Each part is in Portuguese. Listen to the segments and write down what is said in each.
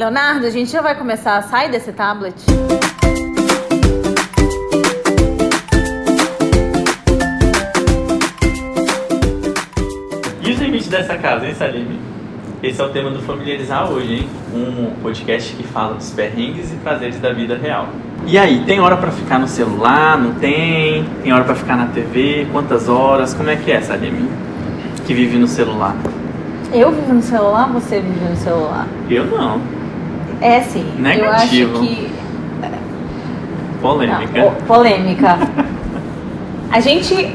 Leonardo, a gente já vai começar a sair desse tablet? E os limites dessa casa, hein, Salim? Esse é o tema do Familiarizar hoje, hein? Um podcast que fala dos perrengues e prazeres da vida real. E aí, tem hora pra ficar no celular? Não tem? Tem hora pra ficar na TV? Quantas horas? Como é que é, Salim? Que vive no celular? Eu vivo no celular, você vive no celular? Eu não. É sim. Negativo. Eu acho que. Polêmica. Não, polêmica. A gente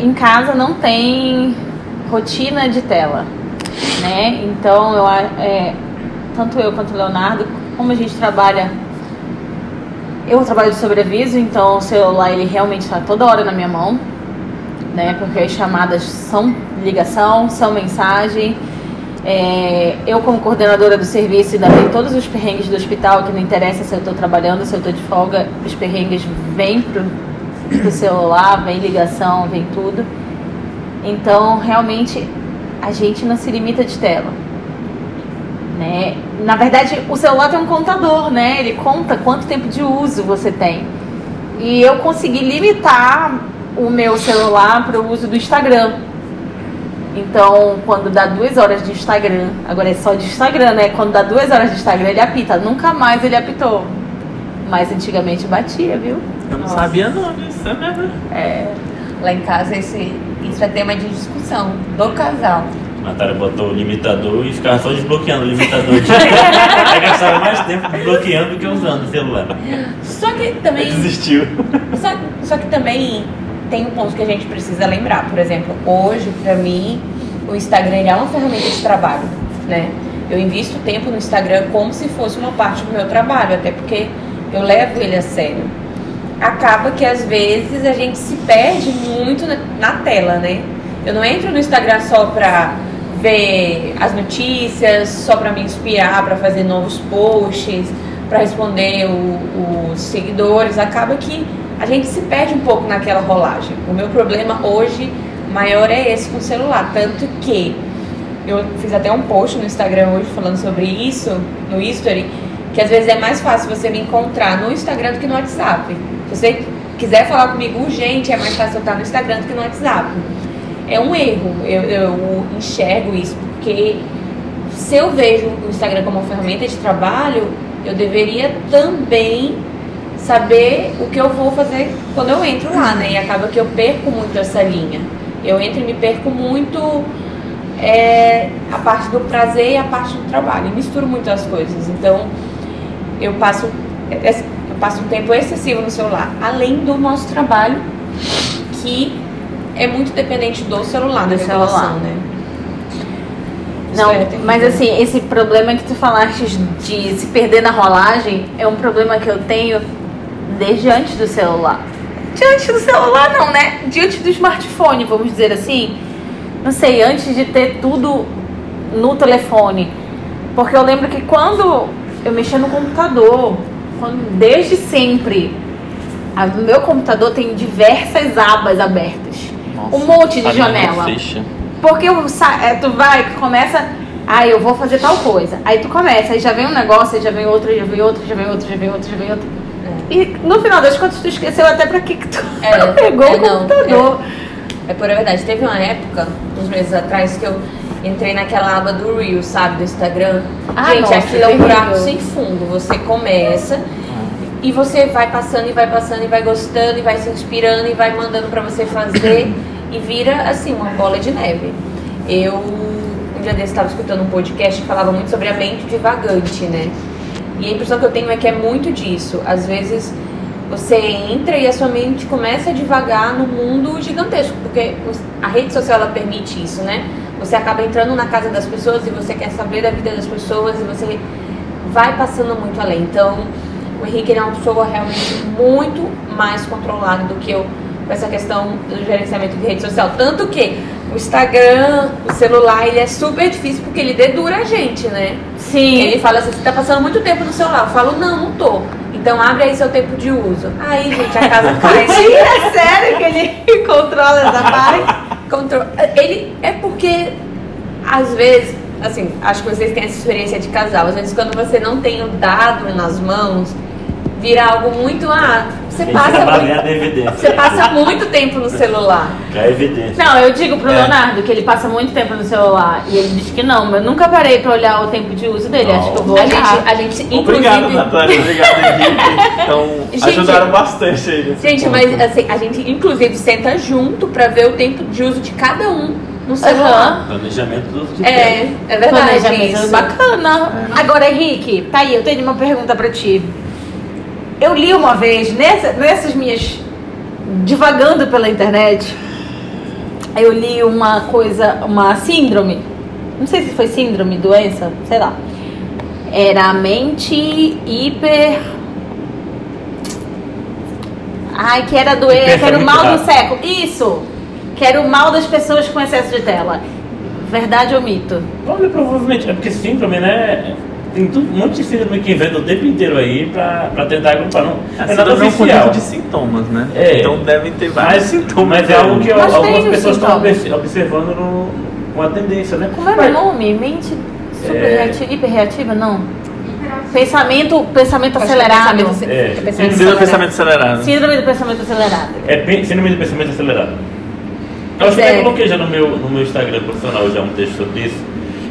em casa não tem rotina de tela, né? Então eu é, tanto eu quanto o Leonardo, como a gente trabalha, eu trabalho de sobreaviso, então o celular ele realmente está toda hora na minha mão, né? Porque as chamadas são ligação, são mensagem. É, eu, como coordenadora do serviço, ainda tenho todos os perrengues do hospital, que não interessa se eu estou trabalhando, se eu estou de folga, os perrengues vêm pro, pro celular, vem ligação, vem tudo. Então, realmente, a gente não se limita de tela. Né? Na verdade, o celular tem um contador, né? Ele conta quanto tempo de uso você tem. E eu consegui limitar o meu celular para o uso do Instagram. Então, quando dá duas horas de Instagram, agora é só de Instagram, né? Quando dá duas horas de Instagram, ele apita. Nunca mais ele apitou. Mas antigamente batia, viu? Eu não Nossa. sabia não disso, é mesmo. É. Lá em casa esse, isso é tema de discussão do casal. Natália botou o limitador e ficava só desbloqueando o limitador. Aí gastava mais tempo desbloqueando do que usando o celular. Só que também. Desistiu. Só, só que também tem um ponto que a gente precisa lembrar. Por exemplo, hoje, pra mim, o Instagram é uma ferramenta de trabalho, né? Eu invisto tempo no Instagram como se fosse uma parte do meu trabalho, até porque eu levo ele a sério. Acaba que às vezes a gente se perde muito na, na tela, né? Eu não entro no Instagram só pra ver as notícias, só pra me inspirar, pra fazer novos posts, pra responder o- os seguidores. Acaba que a gente se perde um pouco naquela rolagem. O meu problema hoje maior é esse com o celular, tanto que eu fiz até um post no Instagram hoje falando sobre isso, no history, que às vezes é mais fácil você me encontrar no Instagram do que no WhatsApp. Se você quiser falar comigo urgente, é mais fácil eu estar no Instagram do que no WhatsApp. É um erro, eu, eu enxergo isso, porque se eu vejo o Instagram como uma ferramenta de trabalho, eu deveria também saber o que eu vou fazer quando eu entro lá, né? E acaba que eu perco muito essa linha. Eu entro e me perco muito é, a parte do prazer e a parte do trabalho. E misturo muito as coisas. Então, eu passo, eu passo um tempo excessivo no celular, além do nosso trabalho, que é muito dependente do celular, Do da celular. regulação, né? Não, é mas assim, esse problema que tu falaste de se perder na rolagem é um problema que eu tenho desde antes do celular. Diante do celular não, né? Diante do smartphone, vamos dizer assim. Não sei, antes de ter tudo no telefone. Porque eu lembro que quando eu mexia no computador, quando- desde sempre, a- o meu computador tem diversas abas abertas. Um monte de Sabe janela. Porque sa- é, tu vai, começa, ah, eu vou fazer tal coisa. Aí tu começa, aí já vem um negócio, aí já vem outro, aí já vem outro, já vem outro, já vem outro, já vem outro. E no final das contas tu esqueceu até pra que, que tu É, pegou é, o não, computador. É pura verdade. Teve uma época, uns meses atrás, que eu entrei naquela aba do Reels, sabe, do Instagram. Ah, Gente, nossa, aquilo é um buraco sem fundo. Você começa e você vai passando e vai passando e vai gostando e vai se inspirando e vai mandando pra você fazer e vira assim uma bola de neve. Eu um dia desse estava escutando um podcast que falava muito sobre a mente divagante, né? E a impressão que eu tenho é que é muito disso. Às vezes você entra e a sua mente começa a devagar no mundo gigantesco, porque a rede social ela permite isso, né? Você acaba entrando na casa das pessoas e você quer saber da vida das pessoas e você vai passando muito além. Então, o Henrique é uma pessoa realmente muito mais controlada do que eu com essa questão do gerenciamento de rede social. Tanto que o Instagram, o celular, ele é super difícil porque ele dedura a gente, né? Sim. Ele fala assim, você tá passando muito tempo no celular. Eu falo, não, não tô. Então abre aí seu tempo de uso. Aí, gente, a casa cai. É sério que ele controla essa parte? Contro- Ele é porque às vezes assim, acho que vocês têm essa experiência de casal. Às vezes quando você não tem o dado nas mãos, vira algo muito. Ah, você passa muito, você passa muito tempo no celular. Que é. Não, eu digo pro É. Leonardo que ele passa muito tempo no celular. E ele diz que não, mas eu nunca parei pra olhar o tempo de uso dele. Não. Acho que eu vou A olhar. gente, a gente Obrigado, inclusive. Natália. Obrigado, Henrique. Então, Gente, ajudaram bastante aí nesse Gente, ponto. mas assim, a gente inclusive senta junto pra ver o tempo de uso de cada um no celular. Aham. Planejamento do uso de É, é verdade Planejamento isso. bacana. Agora, Henrique, tá aí, eu tenho uma pergunta pra ti. Eu li uma vez, nessa, nessas minhas. divagando pela internet, eu li uma coisa, uma síndrome. Não sei se foi síndrome, doença, sei lá. Era a mente hiper. Ai, que era doer, pensa que era o mal do século. Isso! Que era o mal das pessoas com excesso de tela. Verdade ou mito? Olha, provavelmente, é porque síndrome, né? Tem tudo, um monte de síndrome que inventa o tempo inteiro aí pra, pra tentar agrupar. Não, A é nada é um oficial. conjunto de sintomas, né? É. Então devem ter vários Mas, sintomas. mas é algo que Mas algumas pessoas estão sintomas. observando no, com a tendência, né? Como era Mas- o nome? Mente super É. reativa, hiperreativa? Não. Pensamento, pensamento Acho é acelerado. pensamento É. é pensamento Síndrome do acelerado. pensamento acelerado. Síndrome do pensamento acelerado. É síndrome do pensamento acelerado. Eu acho que eu coloquei já no meu, no meu Instagram profissional já um texto sobre isso.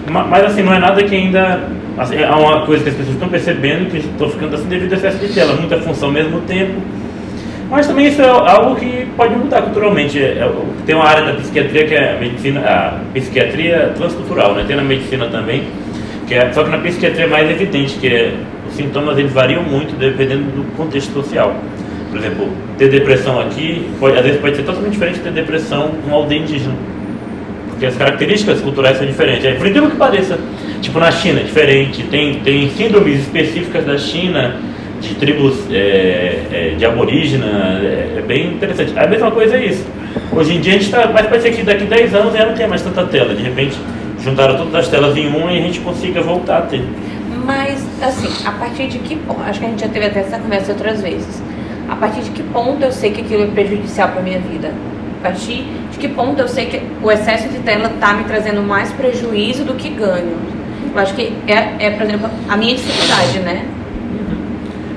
Ma- Mas assim, não é nada que ainda. É uma coisa que as pessoas estão percebendo que estão ficando assim devido ao excesso de tela, muita função ao mesmo tempo. Mas também isso é algo que pode mudar culturalmente. É- é- tem uma área da psiquiatria que é a medicina, a psiquiatria transcultural, né? Tem na medicina também, que é, só que na psiquiatria é mais evidente, que é, os sintomas eles variam muito dependendo do contexto social. Por exemplo, ter depressão aqui, pode, às vezes pode ser totalmente diferente de ter depressão numa aldeia indígena. Porque as características culturais são diferentes. É, por incrível que pareça, tipo na China diferente, tem, tem síndromes específicas da China, de tribos é, é, de aborígena, é, é bem interessante. A mesma coisa é isso. Hoje em dia a gente está, mas ser que daqui 10 anos já não tenha mais tanta tela. De repente juntaram todas as telas em uma e a gente consiga voltar a ter. Mas, assim, a partir de que ponto? Acho que a gente já teve até essa conversa outras vezes. A partir de que ponto eu sei que aquilo é prejudicial para minha vida? A partir de que ponto eu sei que o excesso de tela tá me trazendo mais prejuízo do que ganho? Eu acho que é, é por exemplo, a minha dificuldade, né?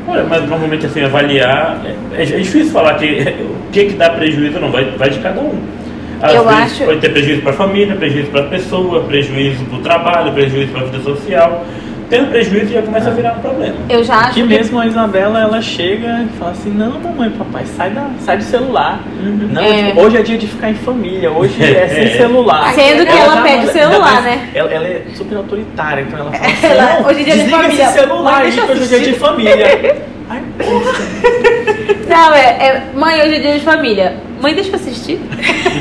Olha, mas normalmente assim, avaliar. É, é difícil falar que, o que, que dá prejuízo não, vai, vai de cada um. Às Eu vezes acho- pode ter prejuízo para a família, prejuízo para a pessoa, prejuízo para o trabalho, prejuízo para a vida social. Tendo prejuízo já começa a virar um problema. Eu já acho Aqui que mesmo a Isabela, ela chega e fala assim, não mamãe, papai, sai, da, sai do celular. Não, É. tipo, hoje é dia de ficar em família, hoje é sem É. celular. Sendo que ela já pede o celular, né? Ela, ela é super autoritária, então ela fala assim, Ela- não, hoje é dia de família. esse celular Mãe, que hoje é dia de família. Ai. Não, é, é. Mãe, hoje é dia de família. Mãe, deixa eu assistir.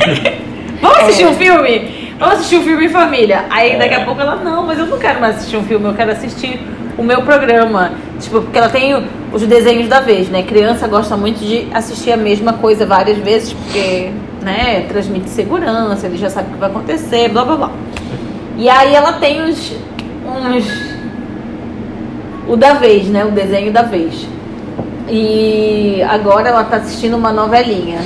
Vamos assistir um filme? Vamos assistir um filme em família. Aí daqui a pouco ela, não, mas eu não quero mais assistir um filme, eu quero assistir o meu programa. Tipo, porque ela tem os desenhos da vez, né? Criança gosta muito de assistir a mesma coisa várias vezes, porque, né, transmite segurança, ele já sabe o que vai acontecer, blá blá blá. E aí ela tem uns. uns o da vez, né? O desenho da vez. E agora ela tá assistindo uma novelinha.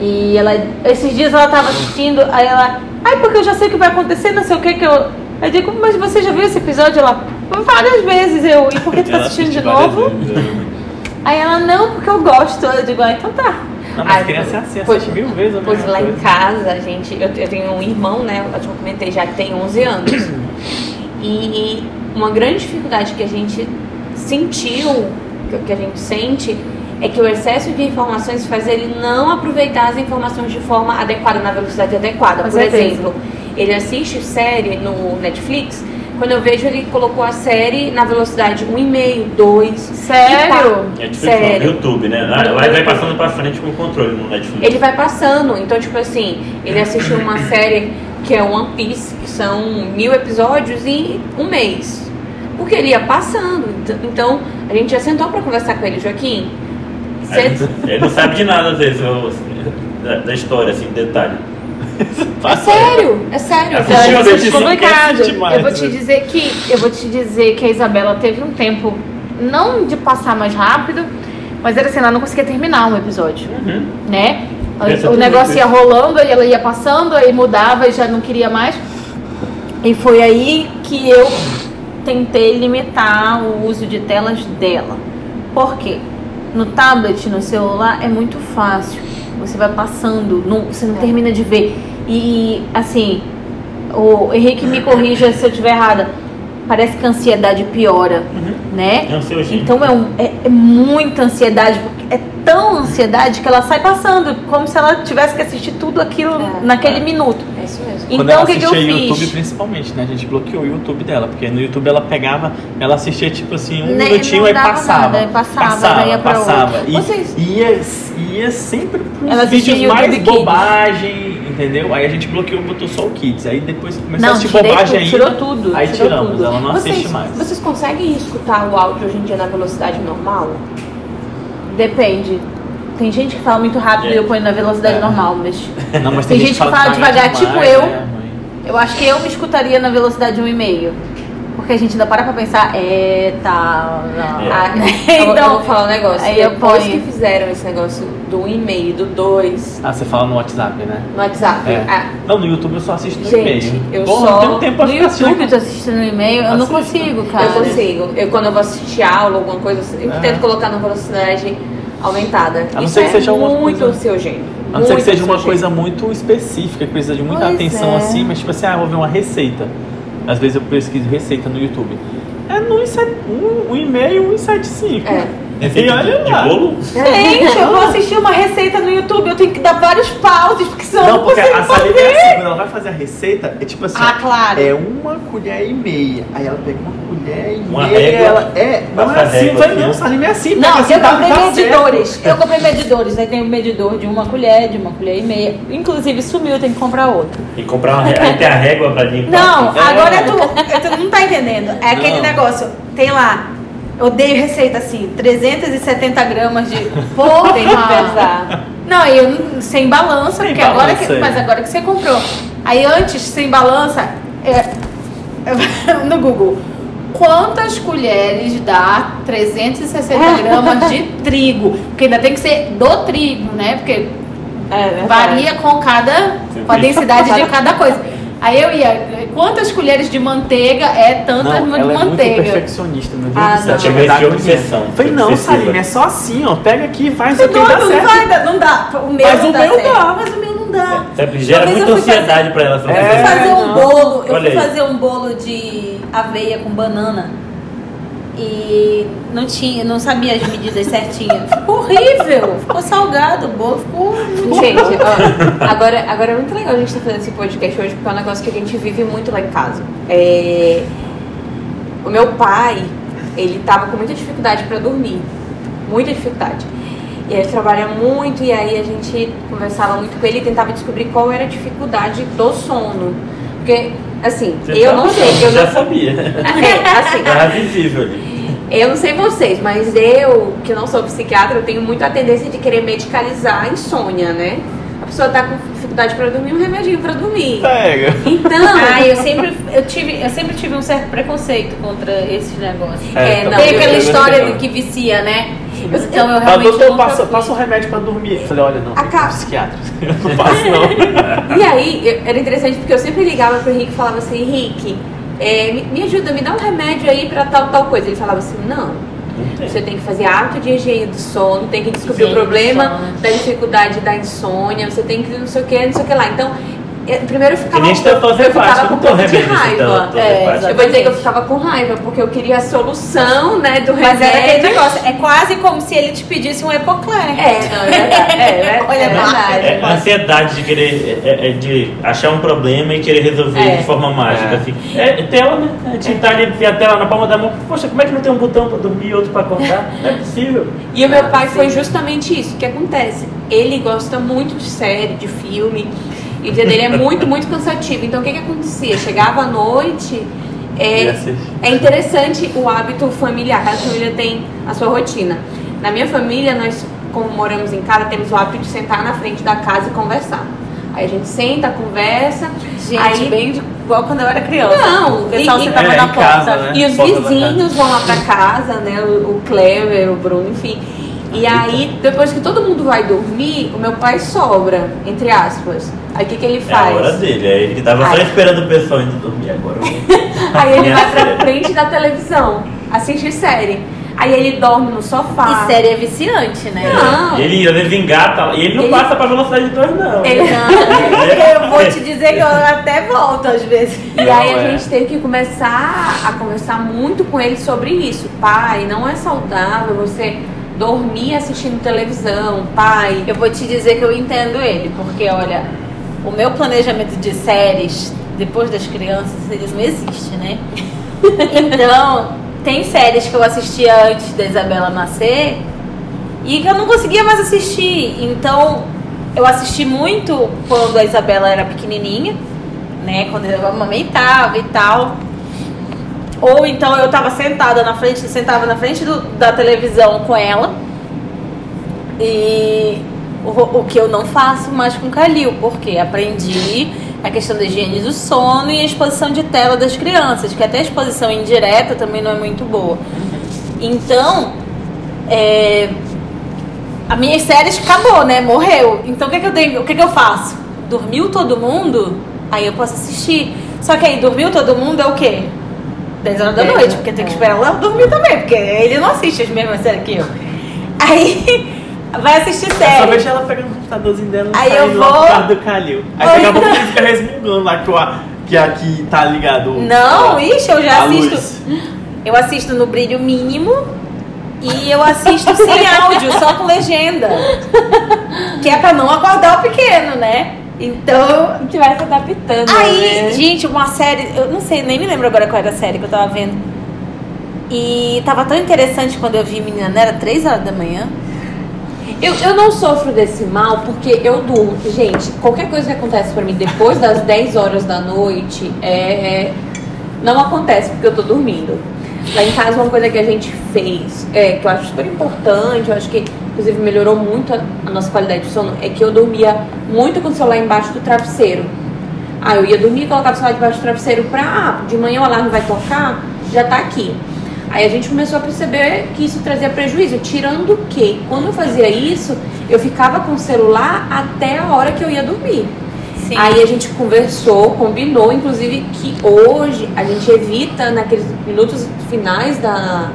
E ela. Esses dias ela tava assistindo, aí ela. Ai, porque eu já sei o que vai acontecer, não sei o que que eu. Digo, mas você já viu esse episódio? Ela. Várias vezes eu. E por que tu tá assistindo de novo? é. Aí ela, não, porque eu gosto. Eu digo, ah, então tá. Não, mas criança é assim, pois- assiste mil vezes a Pois lá em coisa. casa, a gente, eu, eu tenho um irmão, né? Eu já comentei já que tem 11 anos. E uma grande dificuldade que a gente sentiu, que a gente sente, é que o excesso de informações faz ele não aproveitar as informações de forma adequada, na velocidade adequada. Com Por certeza. exemplo, ele assiste série no Netflix, quando eu vejo ele colocou a série na velocidade 1,5, 2. Sério? É tipo Sério. no YouTube, né? Lá ele vai passando pra frente com o controle no Netflix. Ele vai passando. Então, tipo assim, ele assistiu uma série que é One Piece, que são mil episódios em um mês. Porque ele ia passando. Ent- Então, a gente já sentou pra conversar com ele, Joaquim. Ele ele não sabe de nada, às vezes, da, da história, assim, detalhe. É sério, é sério. Assistiu, Então, é complicado. assiste mais, Eu vou te né? dizer que eu vou te dizer que a Isabela teve um tempo não de passar mais rápido, mas era assim, ela não conseguia terminar um episódio, Uhum. né? Pensa O tudo negócio ia rolando, ela ia passando, aí mudava e já não queria mais. E foi aí que eu tentei limitar o uso de telas dela. Por quê? No tablet, no celular, é muito fácil. Você vai passando, não- você não termina de ver. E, assim, o Henrique me corrija se eu estiver errada. Parece que a ansiedade piora, né? É ansiogênico. Então é, um- é- é muita ansiedade, porque é tão ansiedade que ela sai passando, como se ela tivesse que assistir tudo aquilo É. naquele minuto. Isso mesmo. Quando Então ela o que, que eu assistia fiz? YouTube, principalmente, né? A gente bloqueou o YouTube dela, porque no YouTube ela pegava, ela assistia tipo assim, um Nem- minutinho e passava. nada, aí passava, passava, ia passava. E Vocês- ia, ia sempre pros Ela vídeos mais YouTube Kids. bobagem, entendeu? Aí a gente bloqueou, botou só o Kids. Aí depois começou a Não, assistir tirei bobagem tudo, ainda. tirou tudo, Aí tirou tiramos, tudo. ela não Vocês, assiste mais. vocês conseguem escutar o áudio hoje em dia na velocidade normal? Depende. Tem gente que fala muito rápido É. e eu ponho na velocidade É. normal, mas Não, mas Tem gente que fala devagar, tipo demais, eu. né, mãe? eu acho que eu me escutaria na velocidade 1,5. Porque a gente ainda para pra pensar, é, tá. Não. É. Ah, Então, eu, eu vou falar um negócio. aí eu Depois ponho. que fizeram esse negócio do e-mail, do 2, Ah, você fala no WhatsApp, né? no WhatsApp. É. ah, Não, no YouTube eu só assisto no e-mail. eu Porra, só- não tenho tempo pra No. YouTube, eu tô assistindo no e-mail, eu não consigo, cara. eu consigo. Eu, quando eu vou assistir aula, alguma coisa, eu É. tento colocar na velocidade aumentada. A não ser que é seja uma muito coisa- ansiogênico. A não ser que muito seja uma coisa muito específica, que precisa de muita Pois atenção é. assim, mas tipo assim, ah, eu vou ver uma receita. Às vezes eu pesquiso receita no YouTube. É no 1,7 um, um e-mail, 175. É. Receita E olha de, lá. de bolo? Gente, eu vou assistir uma receita no YouTube, eu tenho que dar vários pauses, porque senão eu Não, não porque a é assim, quando ela vai fazer a receita, é tipo assim, Ah, claro. é uma colher e meia. Aí ela pega uma e Uma régua. Ela, é, não é Passa a assim, régua vai assim, não, né? Saline é assim. Não, assim, eu comprei tá certo. medidores. Eu comprei medidores. Aí tem o medidor de uma colher, de uma colher e meia. Inclusive sumiu, tem que comprar outro. E comprar uma régua. Aí tem a régua pra limpar. Não, É. agora tu, tu não tá entendendo. É aquele Não. negócio, tem lá, odeio receita assim, 370 gramas de. Pô, Tem que pesar. Não, eu não- sem balança, Sem porque agora balança, que. é. Mas agora que você comprou. Aí antes, sem balança, é, no Google. Quantas colheres dá 360 gramas de trigo? Porque ainda tem que ser do trigo, né? Porque É, verdade. varia com cada com a densidade de cada coisa. Aí eu ia, quantas colheres de manteiga é tantas Não, de ela é muito manteiga? perfeccionista, meu Deus Ah, do céu. Chega Dá obsessão. Falei, não. Saline, é só assim, ó. Pega aqui, faz o que dá doido, não certo. vai não dá. O meu Mas não o dá meu certo. dá. Mas o meu não dá. Sabe, Gera muita eu ansiedade fazer- pra ela. essa Eu É, fui fazer um não. bolo, eu Olha fui aí. fazer um bolo de aveia com banana. E não tinha, não sabia as medidas certinhas. Ficou horrível, ficou salgado bolo, ficou. Gente, ó, agora, agora é muito legal a gente estar fazendo esse podcast hoje, porque é um negócio que a gente vive muito lá em casa. É, O meu pai, ele tava com muita dificuldade para dormir. Muita dificuldade. E ele trabalha muito, e aí a gente conversava muito com ele e tentava descobrir qual era a dificuldade do sono. Porque, assim, Você eu não sei, eu já não sabia. É, assim, Era visível ali. eu não sei vocês, mas eu, que não sou psiquiatra, eu tenho muito a tendência de querer medicalizar a insônia, né? A pessoa tá com dificuldade pra dormir, um remedinho pra dormir. Pega. Então, Ah, eu sempre, eu, tive, eu sempre tive um certo preconceito contra esses negócios. É, não, Tem aquela história do que vicia, né? Então eu realmente doutor, nunca passa, passa um remédio pra dormir. Eu falei, olha, não, tem Acaba. um psiquiatra. Eu não passo, não. e aí, eu- era interessante porque eu sempre ligava pro Henrique e falava assim, Henrique, é, me, ajuda, me dá um remédio aí pra tal, tal coisa. Ele falava assim, não, você tem que fazer hábito de higiene do sono, tem que descobrir Higiene o problema sono. da dificuldade da insônia, você tem que não sei o que, não sei o que lá. Então, eu- primeiro eu Que ficava, nem eu, eu ficava com um pouco de remédio raiva. É. Eu vou dizer que eu ficava com raiva, porque eu queria a solução, né, do Mas era aquele remédio. negócio, é quase como se ele te pedisse um epocler. É, não, é verdade. É, é, Olha é verdade. É a ansiedade de querer, é, é de achar um problema e querer resolver É. de forma mágica. É. Assim. É tela, né? A gente tá ali, tem a tela na palma da mão. Poxa, como é que não tem um botão pra dormir e outro pra acordar? Não é possível. E o meu pai foi justamente isso que acontece. Ele gosta muito de série, de filme, e o dia dele é muito, muito cansativo. Então o que, que acontecia? Chegava à noite. É, é interessante o hábito familiar, cada família tem a sua rotina. Na minha família, nós, como moramos em casa, temos o hábito de sentar na frente da casa e conversar. Aí a gente senta, conversa. Gente, aí, bem de, igual quando eu era criança. Não, o pessoal e- sentava É, na porta. casa, né? E os Porta vizinhos vão lá pra casa, né? O, o Clever, o Bruno, enfim. E aí, depois que todo mundo vai dormir, o meu pai sobra, entre aspas. Aí o que, que ele É a faz? hora dele. Aí ele tava só Ai. esperando o pessoal indo dormir agora. Aí ele vai pra frente da televisão, assistir série. Aí ele dorme no sofá. E série é viciante, né? Não. Ele às vezes engata e ele não Ele- passa pra velocidade 2, não. Ele- Eu vou te dizer que eu até volto às vezes. E aí Não, a é. gente teve que começar a conversar muito com ele sobre isso. Pai, não é saudável você dormir assistindo televisão, pai. Eu vou te dizer que eu entendo ele, porque olha, o meu planejamento de séries depois das crianças, ele não existe, né? Então, tem séries que eu assistia antes da Isabela nascer e que eu não conseguia mais assistir. Então, eu assisti muito quando a Isabela era pequenininha, né? Quando eu amamentava e tal. Ou então eu tava sentada na frente, sentava na frente do- da televisão com ela. E o, o que eu não faço mais com Calil, porque aprendi a questão da higiene do sono e a exposição de tela das crianças, que até a exposição indireta também não é muito boa. Então, é, a minha série acabou, né? Morreu. Então o que, que eu tenho? O que, que eu faço? Dormiu todo mundo? Aí eu posso assistir. Só que aí dormiu todo mundo é o quê? 10 horas da É, noite, porque tem que esperar ela dormir também, porque ele não assiste as mesmas séries que eu. Aí vai assistir É só série. deixar ela pegando o computadorzinho dela e Aí eu lá vou- causa do Calil. Aí daqui a pouco ele fica resmungando lá que, a- que aqui tá ligado. Não, a- ixi, eu já assisto. luz. Eu assisto no brilho mínimo e eu assisto sem áudio, só com legenda. Que é pra não acordar o pequeno, né? Então. A gente vai se adaptando. Aí, né? gente, uma série, eu não sei, nem me lembro agora qual era a série que eu tava vendo. E tava tão interessante quando eu vi menina, era 3 horas da manhã. Eu, eu não sofro desse mal porque eu durmo. Gente, qualquer coisa que acontece pra mim depois das 10 horas da noite é, não acontece porque eu tô dormindo. Lá em casa, uma coisa que a gente fez, é, que eu acho super importante, eu acho que inclusive melhorou muito a, a nossa qualidade de sono, é que eu dormia muito com o celular embaixo do travesseiro. Ah, eu ia dormir e colocava o celular debaixo do travesseiro pra, ah, de manhã o alarme vai tocar, já tá aqui. Aí a gente começou a perceber que isso trazia prejuízo, tirando que quando eu fazia isso, eu ficava com o celular até a hora que eu ia dormir. Sim. Aí a gente conversou, combinou, inclusive, que hoje a gente evita naqueles minutos finais da.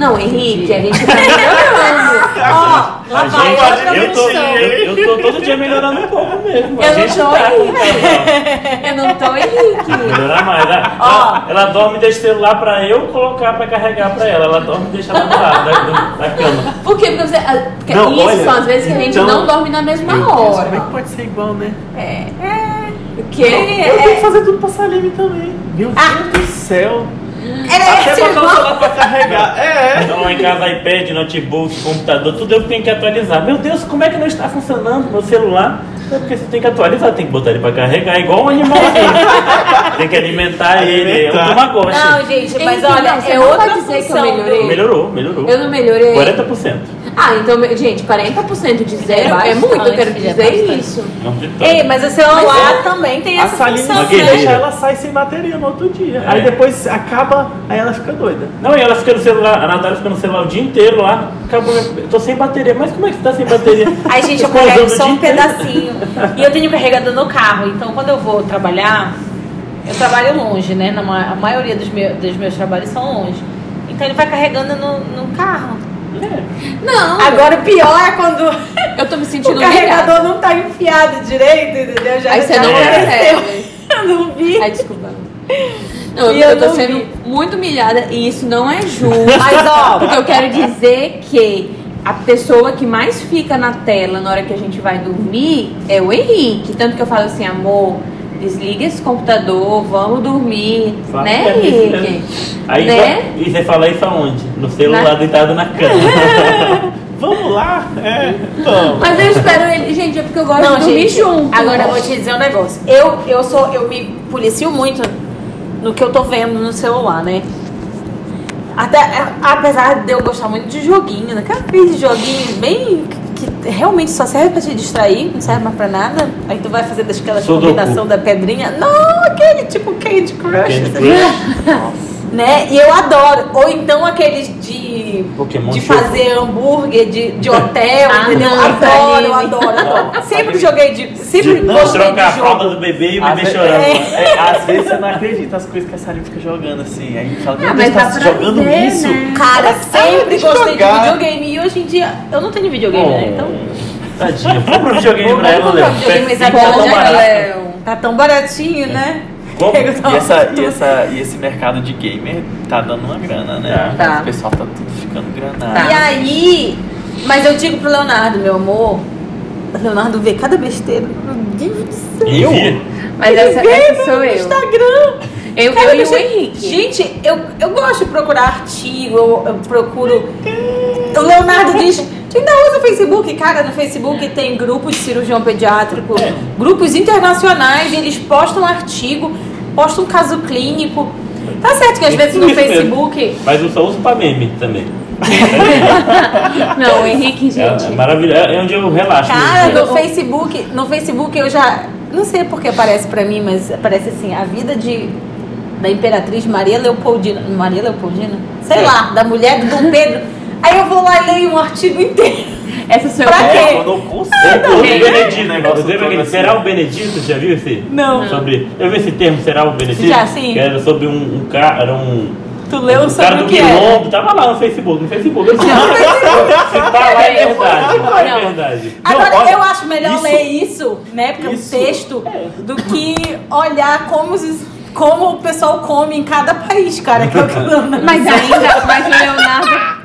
Não, Henrique, a gente tá melhorando. Ó, lá A vai gente- outra eu, tô, eu, eu tô todo dia melhorando um pouco mesmo. A Eu não gente tô tá casal. Eu não tô Henrique. Melhorar mais. Ela, ela, ela dorme e deixa o celular pra eu colocar pra carregar pra ela. Ela dorme e deixa lá do lado da, do- da cama. Por quê? Porque, você, ah, porque Não, isso olha, são as vezes que a gente então- não dorme na mesma Deus, como é hora. que pode ser igual, né? O quê? Eu tenho que fazer tudo pra Salim também. Meu Deus do céu. Era Até esse botar o celular pra carregar. É. Então lá em casa, iPad, notebook, computador, tudo eu tenho que atualizar. Meu Deus, como é que não está funcionando meu celular? É porque você tem que atualizar, tem que botar ele pra carregar, igual um animalzinho. tem que alimentar ele, é um Alimentar. tomagotchi. Não, gente, mas Enfim, olha, não, é outra dizer que eu função melhorei. Melhorou, melhorou. Eu não melhorei. 40%. Ah, então, gente, 40% de zero é, É muito, eu quero é dizer bastante. isso. Não. Ei, mas o celular também tem A essa função, Uma né? deixa, ela sai sem bateria no outro dia. É. Aí depois acaba, aí ela fica doida. Não, e ela fica no celular, a Natália fica no celular o dia inteiro lá. Acabou, eu tô sem bateria. Mas como é que você tá sem bateria? Ai, gente, eu carrego só um pedacinho. E eu tenho carregador no carro. Então, quando eu vou trabalhar, eu trabalho longe, né? Na a maioria dos meus, dos meus trabalhos são longe. Então, ele vai carregando no, no carro. É. Não, Agora, o pior é quando eu tô me sentindo o carregador não tá enfiado direito, entendeu? Já Aí você já não percebe. Eu não vi. Ai, desculpa. Não, eu, E eu tô sendo vi. muito humilhada e isso não é justo. Mas, ó, Porque eu quero dizer que a pessoa que mais fica na tela na hora que a gente vai dormir é o Henrique. Tanto que eu falo assim, amor, desliga esse computador, vamos dormir. Fala né, é Henrique? mesmo. Aí, Né? E você fala isso aonde? No celular, Na- deitado na cama. Vamos lá? É. Vamos. Mas eu espero ele. Gente, é porque eu gosto Não, de dormir gente, junto. Agora eu vou te dizer um negócio. Eu, eu sou, eu me policio muito no que eu tô vendo no celular, né? Até, a- apesar de eu gostar muito de joguinho, né? Aqueles joguinhos bem que, realmente só serve pra te distrair, não serve mais pra nada. Aí tu vai fazer Sudoku. combinação da pedrinha. Não, aquele tipo Candy Crush. Candy Crush. né? E eu adoro. Ou então aqueles de, Pokémon de fazer hambúrguer de, de hotel, Ah, entendeu? não, adoro, adoro, adoro. Sempre joguei de. Sempre Não, gostei troca a de fralda do bebê e o Às bebê chorando. é, às vezes você não acredita as coisas que a Sarinha fica jogando assim. Aí fala, meu Ah, Deus, tá jogando ver, isso? né? Cara, sempre gostei de jogar. videogame. E hoje em dia eu não tenho videogame, né? Então. Tadinha, compra um videogame pra ela, Léo. mas Fica agora tão já barato. Léo. Tá tão baratinho, né? Como? E, essa, e, essa, e esse mercado de gamer tá dando uma grana, né? Tá. O pessoal tá tudo ficando granado. E aí, mas eu digo pro Leonardo, meu amor, o Leonardo vê cada besteira. Meu Deus do céu. Eu? Mas essa, essa sou no eu. Instagram. Eu, Cada eu e o. Henrique. Gente, eu, eu gosto de procurar artigo, eu, eu procuro. O Leonardo diz. Ainda usa o Facebook? Cara, no Facebook tem grupos de cirurgião pediátrico, É. grupos internacionais, e eles postam artigo, postam caso clínico. Tá certo que às vezes no Isso mesmo. Facebook. Mas eu só uso pra meme também. Não, o Henrique, É, gente. é maravilhoso. É onde eu relaxo. Cara, no Facebook, no Facebook eu já. Não sei porque aparece pra mim, mas aparece assim, a vida de. Da Imperatriz Maria Leopoldina. Maria Leopoldina? Sei É. lá, da mulher do Dom Pedro. Aí eu vou lá e leio um artigo inteiro. Essa sou eu. Pra quê? É, quando eu consigo. O, o É. Benedito, negócio você lembra assim. será o Benedito? Já viu esse? Não. Sobre, eu vi esse termo, será o Benedito? Já, sim. Que era sobre um, um cara, era um... Tu leu um sobre cara o do que é? Quilombo, tava lá no Facebook, no Facebook. Eu disse, Se tá lá é verdade, é Não. verdade. Agora, Não, olha, eu acho melhor isso- ler isso, né? Porque isso- é um texto, do que olhar como, os- como o pessoal come em cada país, cara. Que é o que eu não- Mas ainda, mas o Leonardo.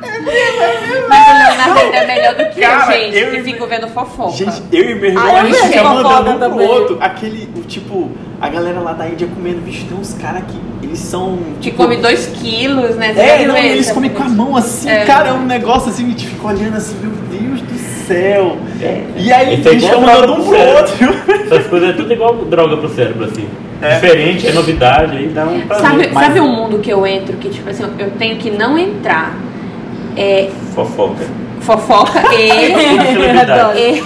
Mas o Leonardo ainda é melhor do que Cara, eu, gente, eu que fico vendo fofoca. Gente, eu e meu irmão, Ah, a gente fica mandando um pro outro. Aquele, o tipo, a galera lá da Índia comendo, bicho, tem uns caras que eles são. que tipo, come 2 quilos, né? É, não, eles comem com a mão assim, É. cara, é um negócio assim, a gente fica olhando assim, meu Deus do céu. E aí, é eles ficam mandando um pro outro. Essas coisas é tudo igual droga pro cérebro, assim. É. Diferente, é novidade, aí dá um prazer. Sabe, Mas- sabe um mundo que eu entro que, tipo assim, eu tenho que não entrar? É Fofoca. fofoca e. E,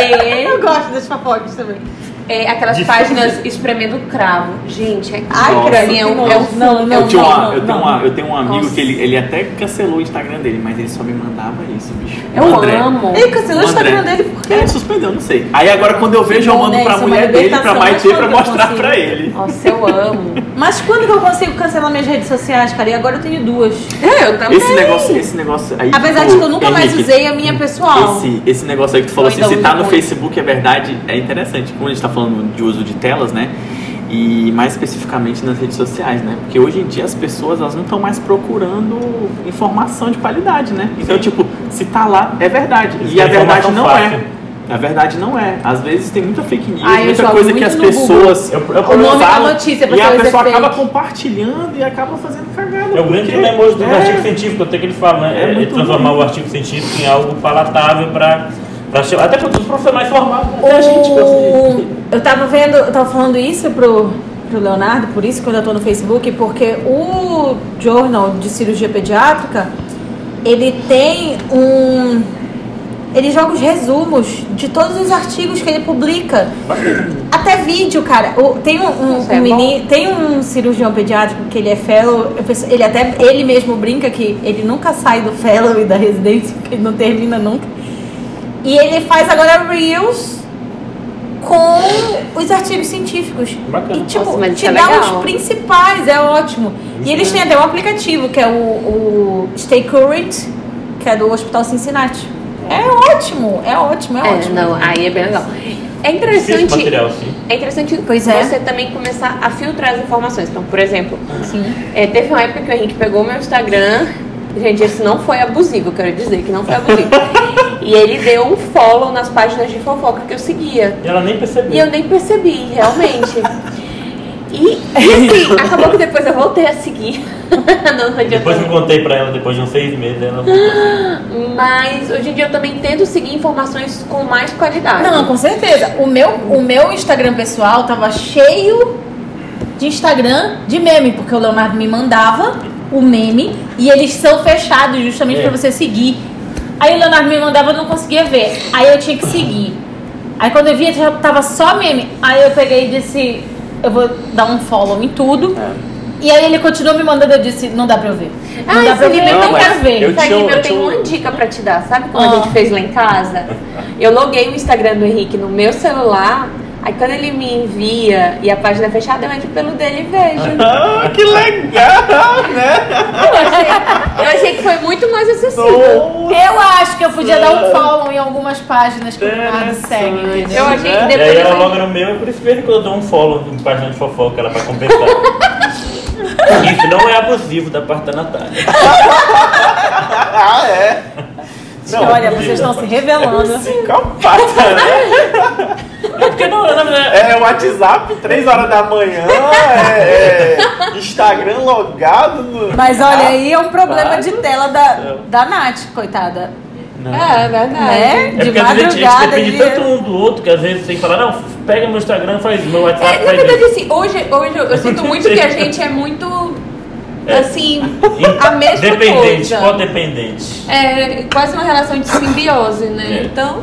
e Eu gosto das fofocas também. É, aquelas De páginas espremendo cravo. Gente, é Ai, credo, é um, é um Não, não, eu, tinha não, uma- não, eu, tenho não. uma- eu tenho um amigo Nossa. que ele, ele até cancelou o Instagram dele, mas ele só me mandava isso, bicho. Eu O André. amo. Ele cancelou o. Instagram dele por quê? É, Ele suspendeu, não sei. Aí agora quando eu vejo, eu mando né? pra Isso é mulher dele, pra Maite, mas pra mostrar consigo? pra ele. Nossa, eu amo. Mas quando que eu consigo cancelar minhas redes sociais, cara? E agora eu tenho duas. É, eu também. Esse negócio, esse negócio aí. Apesar tipo, de que eu nunca mais usei a minha pessoal. Esse, esse negócio aí que tu falou assim, se tá no. Facebook é verdade, é interessante. Como a gente tá falando de uso de telas, né? E mais especificamente nas redes sociais, né? Porque hoje em dia as pessoas elas não estão mais procurando informação de qualidade, né? Então, Sim. tipo, se tá lá, é verdade. Eles E a verdade não é. fácil. A verdade não é. Às vezes tem muita fake news, Ah, eu muita coisa que as pessoas Eu- eu- O nome da notícia e a é pessoa fake. acaba compartilhando e acaba fazendo cagada. É o grande dilema hoje dos é. artigos científicos, até que eles falam, né? É É, transformar o artigo científico em algo palatável para até para os profissionais formados. Até a gente gosta O... disso. Eu tava vendo, eu tava falando isso pro, pro Leonardo, por isso que eu tô no Facebook, porque o Journal de Cirurgia Pediátrica, ele tem um. Ele joga os resumos de todos os artigos que ele publica. Até vídeo, cara. O- tem um, um, Isso um é menino, tem um cirurgião pediátrico que ele é fellow. eu penso- Ele até ele mesmo brinca que ele nunca sai do fellow e da residência, porque ele não termina nunca. E ele faz agora reels com os artigos científicos. Bacana. E tipo, Nossa, mas te isso é dá legal. os principais, é ótimo. E eles têm até um aplicativo que é o, o Stay Current, que é do Hospital Cincinnati. É ótimo, é ótimo, é, É, ótimo. não, aí é bem legal. É interessante. material. É interessante Pois é. você também começar a filtrar as informações. Então, por exemplo, Sim. é, teve uma época que o Henrique pegou meu Instagram. Gente, esse não foi abusivo, eu quero dizer que não foi abusivo. e ele deu um follow nas páginas de fofoca que eu seguia. E ela nem percebeu. E eu nem percebi, realmente. E, e assim, acabou que depois eu voltei a seguir. não, não. Depois que eu contei pra ela, depois de uns seis meses, ela. Mas hoje em dia eu também tento seguir informações com mais qualidade. Não, com certeza. O meu, o meu Instagram pessoal tava cheio de Instagram de meme, porque o Leonardo me mandava o meme e eles são fechados justamente É. pra você seguir. Aí o Leonardo me mandava, eu não conseguia ver. Aí eu tinha que seguir. Aí quando eu via, já tava só meme. Aí eu peguei e disse, eu vou dar um follow em tudo. E aí ele continuou me mandando, eu disse, não dá pra eu ver. Não Ah, dá pra eu ver, não mas quero ver. eu um- eu eu tenho tinha um- uma dica pra te dar. Sabe como Ah. a gente fez lá em casa? Eu loguei o Instagram do Henrique no meu celular. Aí quando ele me envia e a página é fechada, eu entro pelo dele e vejo. Ah, que legal, né? Eu achei, eu achei que foi muito mais acessível. Eu acho que eu podia dar um follow em algumas páginas que o Leonardo segue, entendeu? Eu achei que É, E depois. aí ela eu- logo no meu, por isso mesmo que eu dou um follow em página de fofoca, ela pra compensar. Isso não é abusivo da parte da Natália. Ah, é. Não, Olha, vocês estão se revelando. Psicopata, né? É porque não, na verdade. É WhatsApp, 3 horas da manhã, é, é Instagram logado no. Mas olha, aí é um problema de tela da, da Nath, coitada. Não. É, é verdade. Né? É De porque às vezes a gente madrugada. depende ali- tanto um do outro que às vezes tem que falar, não, pega meu Instagram, faz meu WhatsApp, É, na verdade, assim, hoje, hoje eu, eu sinto muito que a gente é muito. É. Assim, a mesma Dependente, coisa. codependente. É quase uma relação de simbiose, né? É. Então,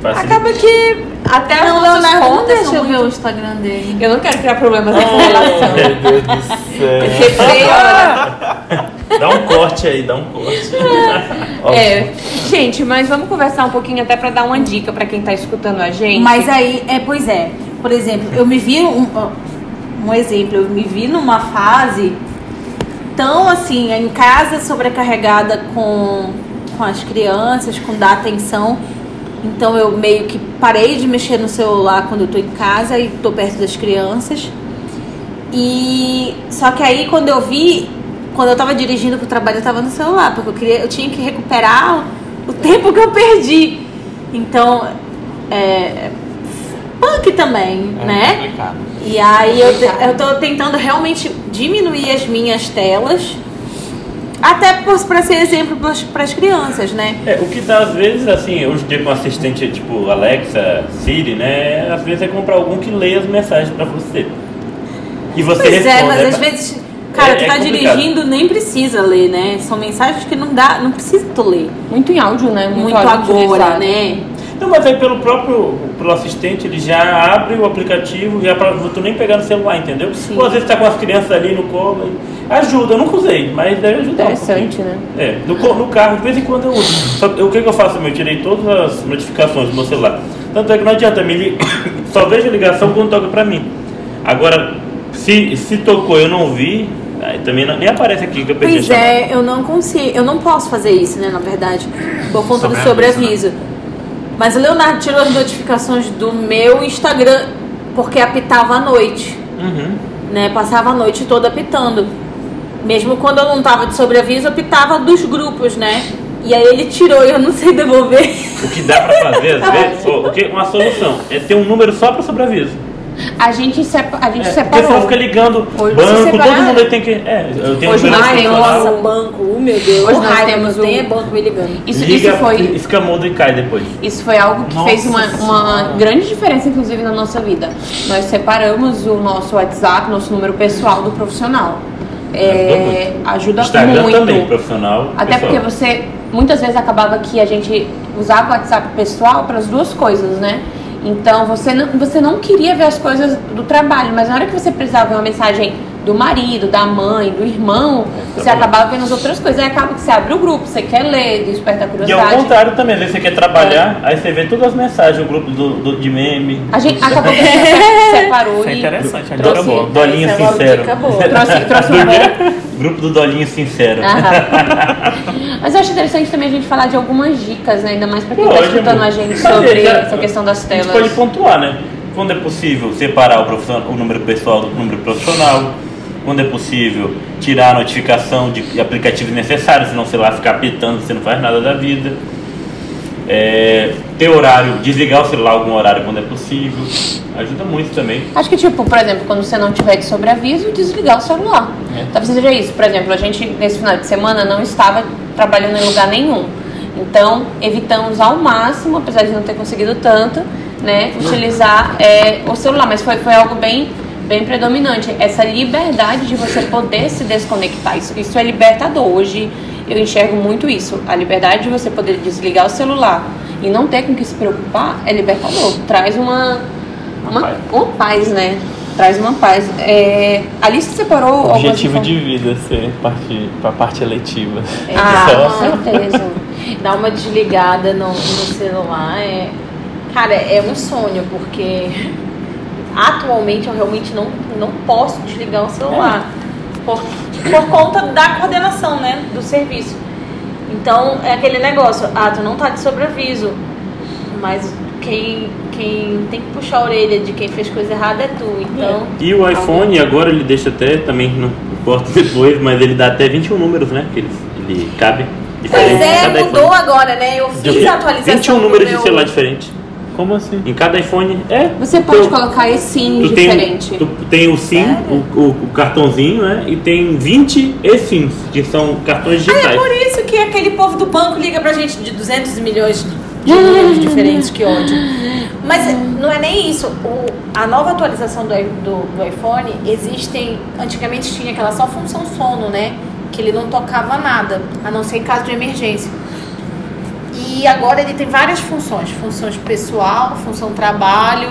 Facilita. acaba que até as Não, nossas Leonardo, contas deixa eu ver o Instagram dele. Eu não quero criar problemas nessa Meu relação. Deus do céu. Olha, Dá um corte aí, dá um corte. é, gente, mas vamos conversar um pouquinho até pra dar uma dica pra quem tá escutando a gente. Mas aí, é, pois é. Por exemplo, eu me vi um, um exemplo, eu me vi numa fase tão assim, em casa sobrecarregada com, com as crianças, com dar atenção. Então eu meio que parei de mexer no celular quando eu tô em casa e tô perto das crianças. E só que aí quando eu vi, quando eu tava dirigindo pro trabalho, eu tava no celular, porque eu queria, eu tinha que recuperar o tempo que eu perdi. Então, é punk também, né? complicado. E aí eu, eu tô tentando realmente diminuir as minhas telas, até para ser exemplo para as crianças, né? É, o que dá às vezes, assim, hoje em dia com assistente tipo Alexa, Siri, né? Às vezes é comprar algum que leia as mensagens pra você. E você Pois responde. é, mas né? às vezes, cara, É- tu é tá dirigindo, nem precisa ler, né? São mensagens que não dá, não precisa tu ler. Muito em áudio, né? Muito, áudio agora, né? Não, mas aí pelo próprio pelo assistente, ele já abre o aplicativo já pra tu nem pegar no celular, entendeu? Sim. Ou às vezes tá com as crianças ali no colo. e Ajuda, eu nunca usei, mas deve ajudar. um Interessante, pouquinho. né? É, no, no carro, de vez em quando eu uso. Só, que o que, que eu faço? Eu tirei todas as notificações do meu celular. Tanto é que não adianta, me li... só vejo a ligação quando toca pra mim. Agora, se, se tocou e eu não vi, aí também não- nem aparece aqui que eu perdi Pois é, eu não consigo, eu não posso fazer isso, né, na verdade, por conta do Sobreaviso, sobreaviso. Mas o Leonardo tirou as notificações do meu Instagram porque apitava à noite. Uhum. né? Passava a noite toda apitando. Mesmo quando eu não tava de sobreaviso, apitava dos grupos, né? E aí ele tirou e eu não sei devolver. O que dá pra fazer, às vezes, que, uma solução é ter um número só pra sobreaviso. A gente, sepa, a gente É, porque separou. senão fica ligando Hoje banco, se todo mundo tem que. É, eu tenho Hoje nós temos- nossa, banco, uh, meu Deus. Hoje nós temos o- é banco me ligando. Isso, liga isso foi. e fica mudo e cai depois. Isso foi algo que Nossa fez uma, uma grande diferença, inclusive, na nossa vida. Nós separamos o nosso WhatsApp, nosso número pessoal do profissional. É, ajuda Instagram muito. também, profissional. Até pessoal. porque você muitas vezes acabava que a gente usava o WhatsApp pessoal para as duas coisas, né? Então você não, você não queria ver as coisas do trabalho, mas na hora que você precisava ver uma mensagem do marido, da mãe, do irmão, É, você trabalho. acabava vendo as outras coisas. Aí acaba que você abre o grupo, você quer ler, desperta a E ao curiosidade. contrário também, às vezes você quer trabalhar, aí você vê todas as mensagens, o grupo do, do- de meme. A gente acabou que se separou Isso é e interessante, trouxe- dica boa. Dolinho é sincero. dica boa. trouxe, trouxe um bom. grupo do Dolinho Sincero. Aham. Mas eu acho interessante também a gente falar de algumas dicas, né? ainda mais pra quem tá Lógico. escutando a gente sobre já- essa questão das A gente telas. pode pontuar, né? Quando é possível separar o, profissional, o número pessoal do número profissional. Quando é possível tirar a notificação de aplicativos necessários, senão sei lá ficar apitando, você não faz nada da vida. É, ter horário, desligar o celular algum horário quando é possível. Ajuda muito também. Acho que, tipo, por exemplo, quando você não tiver de sobreaviso, desligar o celular. É. Talvez seja isso. Por exemplo, a gente, nesse final de semana, não estava trabalhando em lugar nenhum. Então, evitamos ao máximo, apesar de não ter conseguido tanto, né, utilizar é, o celular. Mas foi, foi algo bem, bem predominante. Essa liberdade de você poder se desconectar. Isso, isso é libertador. Hoje eu enxergo muito isso. A liberdade de você poder desligar o celular e não ter com que se preocupar é libertador. Traz uma, uma, paz. uma paz, né? traz uma paz. É, a lista separou Objetivo de vida ser parte, pra parte eletiva. Ah, Só. com certeza. Dar uma desligada no, no celular é. Cara, é um sonho, porque atualmente eu realmente não, não posso desligar o celular. Por, por conta da coordenação, né? Do serviço. Então é aquele negócio, ah, tu não tá de sobreaviso. Mas quem, quem tem que puxar a orelha de quem fez coisa errada é tu. Então. E o iPhone agora ele deixa até, também não importa depois, mas ele dá até 21 números, né? Que ele, ele cabe. diferente Pois é, mudou iPhone. agora, né? Eu fiz a atualização. 21 do números de meu- celular diferente. Como assim? Em cada iPhone. É. Você pode tu- colocar eSIM tu tem, diferente. tu tem o SIM, o, o- o cartãozinho, né? E tem 20 eSIMs, que são cartões Ah, é digitais. por isso que aquele povo do banco liga pra gente de 200 milhões de números diferentes, que ódio. Mas não é nem isso. O- a nova atualização do, do- do iPhone, existem. Antigamente tinha aquela só função sono, né? Que ele não tocava nada, a não ser em caso de emergência. E agora ele tem várias funções: funções pessoal, função trabalho,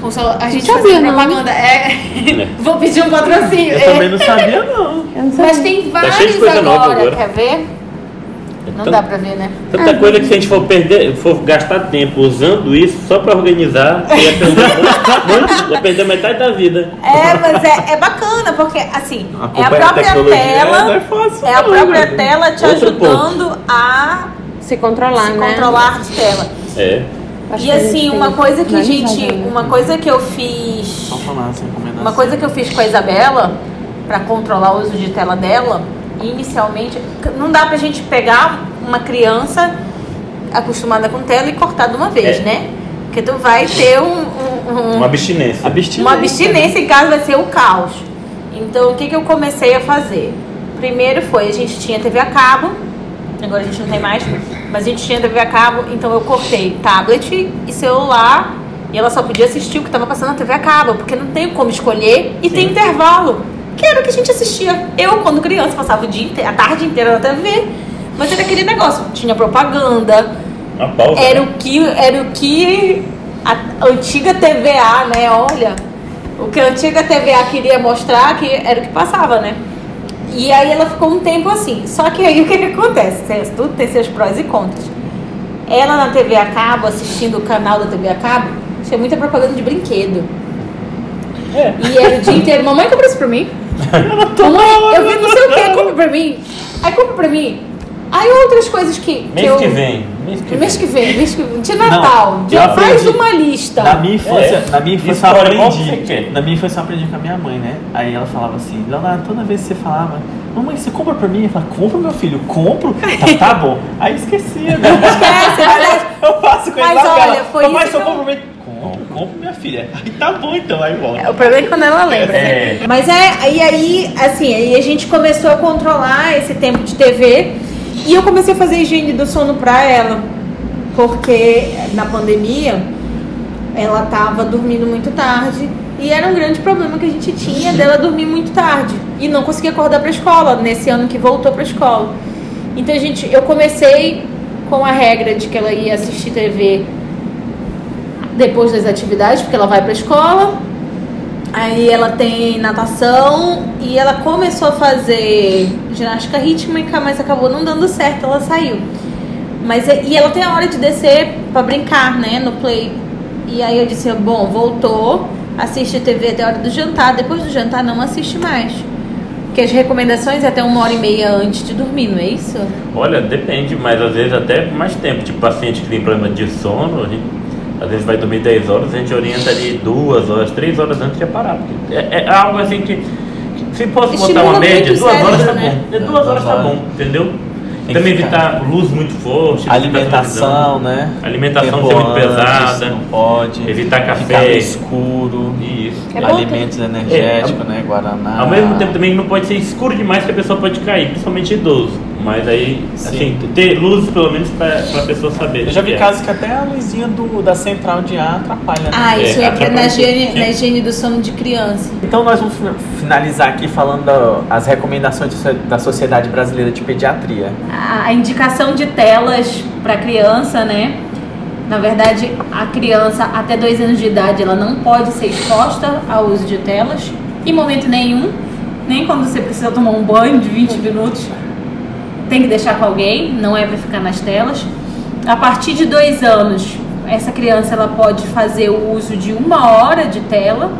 função. A gente Sabia, fazia não. propaganda. É. Vou pedir um patrocínio. Eu É. também não sabia, não. Não Mas sabia. tem Tá vários de coisa nova agora. agora. Quer ver? Não Tant- dá pra ver, né? Tanta coisa que se a gente for perder, for gastar tempo usando isso só pra organizar, você ia perder, muito, ia perder metade da vida. É, mas é, é bacana, porque assim, é a própria tela. É fácil. É a própria velho. tela te Outro ajudando a Se controlar, se né? controlar de tela. É. Acho E a assim, uma coisa que, finalizar gente, uma coisa que eu fiz. Uma coisa que eu fiz com a Isabela, pra controlar o uso de tela dela, inicialmente, não dá pra gente pegar uma criança acostumada com tela e cortar de uma vez, É. né? Porque tu vai ter um- um- um, Uma abstinência. Abstinência. Uma abstinência em casa vai ser o caos. Então, o que, que eu comecei a fazer? Primeiro foi, a gente tinha TV a cabo, agora a gente não tem mais, mas a gente tinha TV a cabo, então eu cortei tablet e celular, e ela só podia assistir o que estava passando na TV a cabo, porque não tem como escolher, e tem intervalo, que era o que a gente assistia. Eu, quando criança, passava o dia inteiro, a tarde inteira na TV, mas era aquele negócio, tinha propaganda, pausa. era né? o que, era o que a antiga TVA, né? Olha, o que a antiga TVA queria mostrar que era o que passava, né? E aí ela ficou um tempo assim. Só que aí o que, que acontece? Tudo tem seus prós e contras. Ela na TV a cabo, assistindo o canal da TV a cabo, tinha muita propaganda de brinquedo. É. E era o dia inteiro, mamãe compra isso pra mim. Mamãe, eu vi não sei o que, compra pra mim. Aí compra pra mim. Aí outras coisas que, que Mês eu. que vem. Mês que Mês vem. que vem, mês que vem. De Natal. Não, já faz uma lista. Na minha infância, É. na minha infância eu que aprendi. Na minha infância eu aprendi com a minha mãe, né? Aí ela falava assim, Leonardo, toda vez que você falava, mamãe, você compra pra mim? Eu falava, compra meu filho, compro? Tá, tá bom. Aí esquecia, né? Esquece, mas- Eu faço com Mas lá, olha, ela, foi Mamãe, isso só que eu- compra pra mim. Compro, compro minha filha. Aí tá bom então, aí volta. O problema é quando ela lembra. É. né? Mas é, e aí, assim, aí a gente começou a controlar esse tempo de TV e eu comecei a fazer higiene do sono pra ela. Porque na pandemia ela tava dormindo muito tarde e era um grande problema que a gente tinha dela dormir muito tarde e não conseguia acordar pra escola nesse ano que voltou pra escola. Então a gente, eu comecei com a regra de que ela ia assistir TV depois das atividades, porque ela vai pra escola. Aí ela tem natação e ela começou a fazer ginástica rítmica, mas acabou não dando certo, ela saiu. Mas é- e ela tem a hora de descer pra brincar, né, no play. E aí eu disse, bom, voltou, assiste TV até a hora do jantar, depois do jantar não assiste mais. Porque as recomendações é até uma hora e meia antes de dormir, não é isso? Olha, depende, mas às vezes até mais tempo. Tipo, paciente que tem problema de sono, a gente, às vezes vai dormir 10 horas, a gente orienta ali duas horas, três horas antes de parar. Porque é, é algo assim que, que se posso botar Estimula uma média, muito o duas horas tá né? bom. É, duas horas tá bom, entendeu? Tem Também ficar- evitar luz muito forte. Alimentação, né? Alimentação Tempo ser muito antes, pesada. Não pode. Evitar Ficar café. no escuro. Isso. É alimentos energéticos, né? Guaraná. Ao mesmo tempo também não pode ser escuro demais que a pessoa pode cair, principalmente idoso. Mas aí, assim, ter luz pelo menos pra, pra pessoa saber. Eu já vi é. casos que até a luzinha do, da central de ar atrapalha. né? Ah, É, isso é, atrapalha na, um higiene, pouquinho. na higiene do sono de criança. Então nós vamos fi- finalizar aqui falando as recomendações da Sociedade Brasileira de Pediatria. a a indicação de telas para criança, né? Na verdade, a criança até dois anos de idade ela não pode ser exposta ao uso de telas em momento nenhum, nem quando você precisa tomar um banho de 20 minutos. Tem que deixar com alguém, não é para ficar nas telas. A partir de dois anos, essa criança ela pode fazer o uso de uma hora de tela,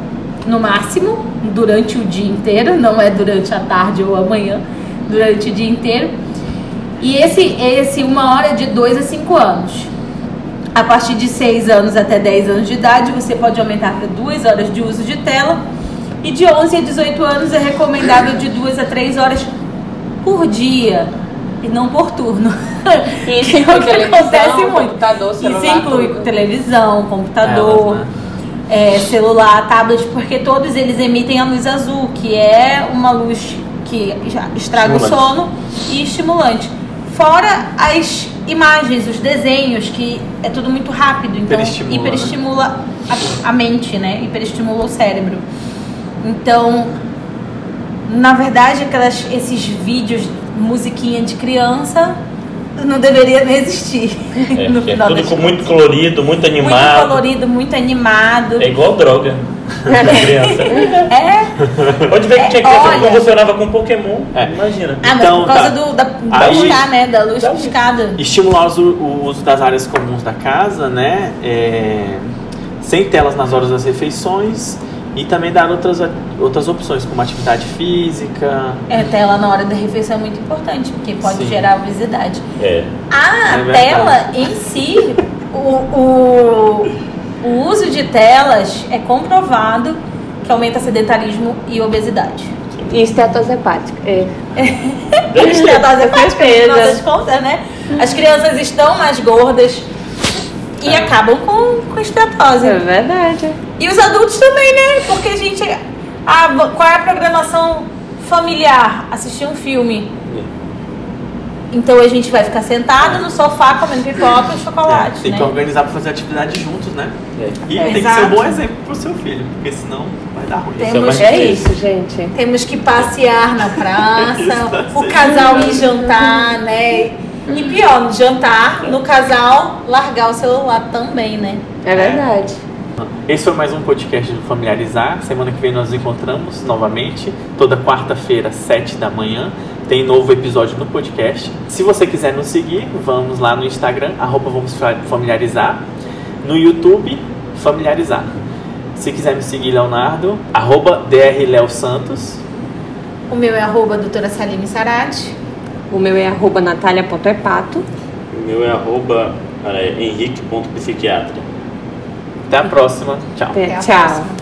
no máximo, durante o dia inteiro, não é durante a tarde ou amanhã, durante o dia inteiro. E esse, esse uma hora é de 2 a 5 anos. A partir de 6 anos até 10 anos de idade, você pode aumentar para 2 horas de uso de tela. E de 11 a 18 anos é recomendável de 2 a 3 horas por dia e não por turno. Isso Que é o inclui que televisão, acontece muito. computador, celular, Isso inclui tudo. televisão, computador, né? é, celular, tablet, porque todos eles emitem a luz azul, que é uma luz que já estraga o sono e estimulante. Fora as imagens, os desenhos, que é tudo muito rápido, então Hiperestimula, né? hiperestimula a, a mente, né? Hiperestimula o cérebro. Então, na verdade, aquelas, esses vídeos, musiquinha de criança, não deveria nem existir. É, no é final tudo das com muito colorido, muito Muito animado. colorido, muito animado. É igual droga da criança. É. Pode ver que tinha É, criança que convulsionava com Pokémon. É. Imagina. Ah, mas Então, por causa tá. do, da, da Aí- piscar, né? Da luz Tá. piscada. Estimular os- o uso das áreas comuns da casa, né? É, sem telas nas horas das refeições e também dar outras, outras opções, como atividade física. É, tela na hora da refeição é muito importante, porque pode Sim. gerar obesidade. É. A É tela em si, o, o, o uso de telas é comprovado que aumenta sedentarismo e obesidade. E estetose hepática. É. Estetose hepática, no certeza. final das contas, né? As crianças estão mais gordas e É. acabam com, com estetose. É verdade. E os adultos também, né? Porque a gente. A, qual é a programação familiar? Assistir um filme. Então a gente vai ficar sentado no sofá comendo pipoca e chocolate. É, tem né? que organizar para fazer atividade juntos, né? É. E É, tem que exato. ser um bom exemplo pro seu filho, porque senão vai dar ruim. Tem- Isso é É É difícil. isso, gente. Temos que passear na praça, Isso, o casal ir jantar, né? E pior, no jantar, no casal, largar o celular também, né? É verdade. Esse foi mais um podcast do Familiarizar. Semana que vem nós nos encontramos novamente, toda quarta-feira, sete da manhã. Tem novo episódio no podcast. Se você quiser nos seguir, vamos lá no Instagram, arroba vamos fa- familiarizar. No YouTube, familiarizar. Se quiser me seguir, Leonardo, arroba drleo Santos. O meu é arroba doutora Saline Sarati. O meu é arroba natalia.epato. O meu é arroba é, henrique.psiquiatra. Até a próxima. Tchau. Até a Tchau. próxima.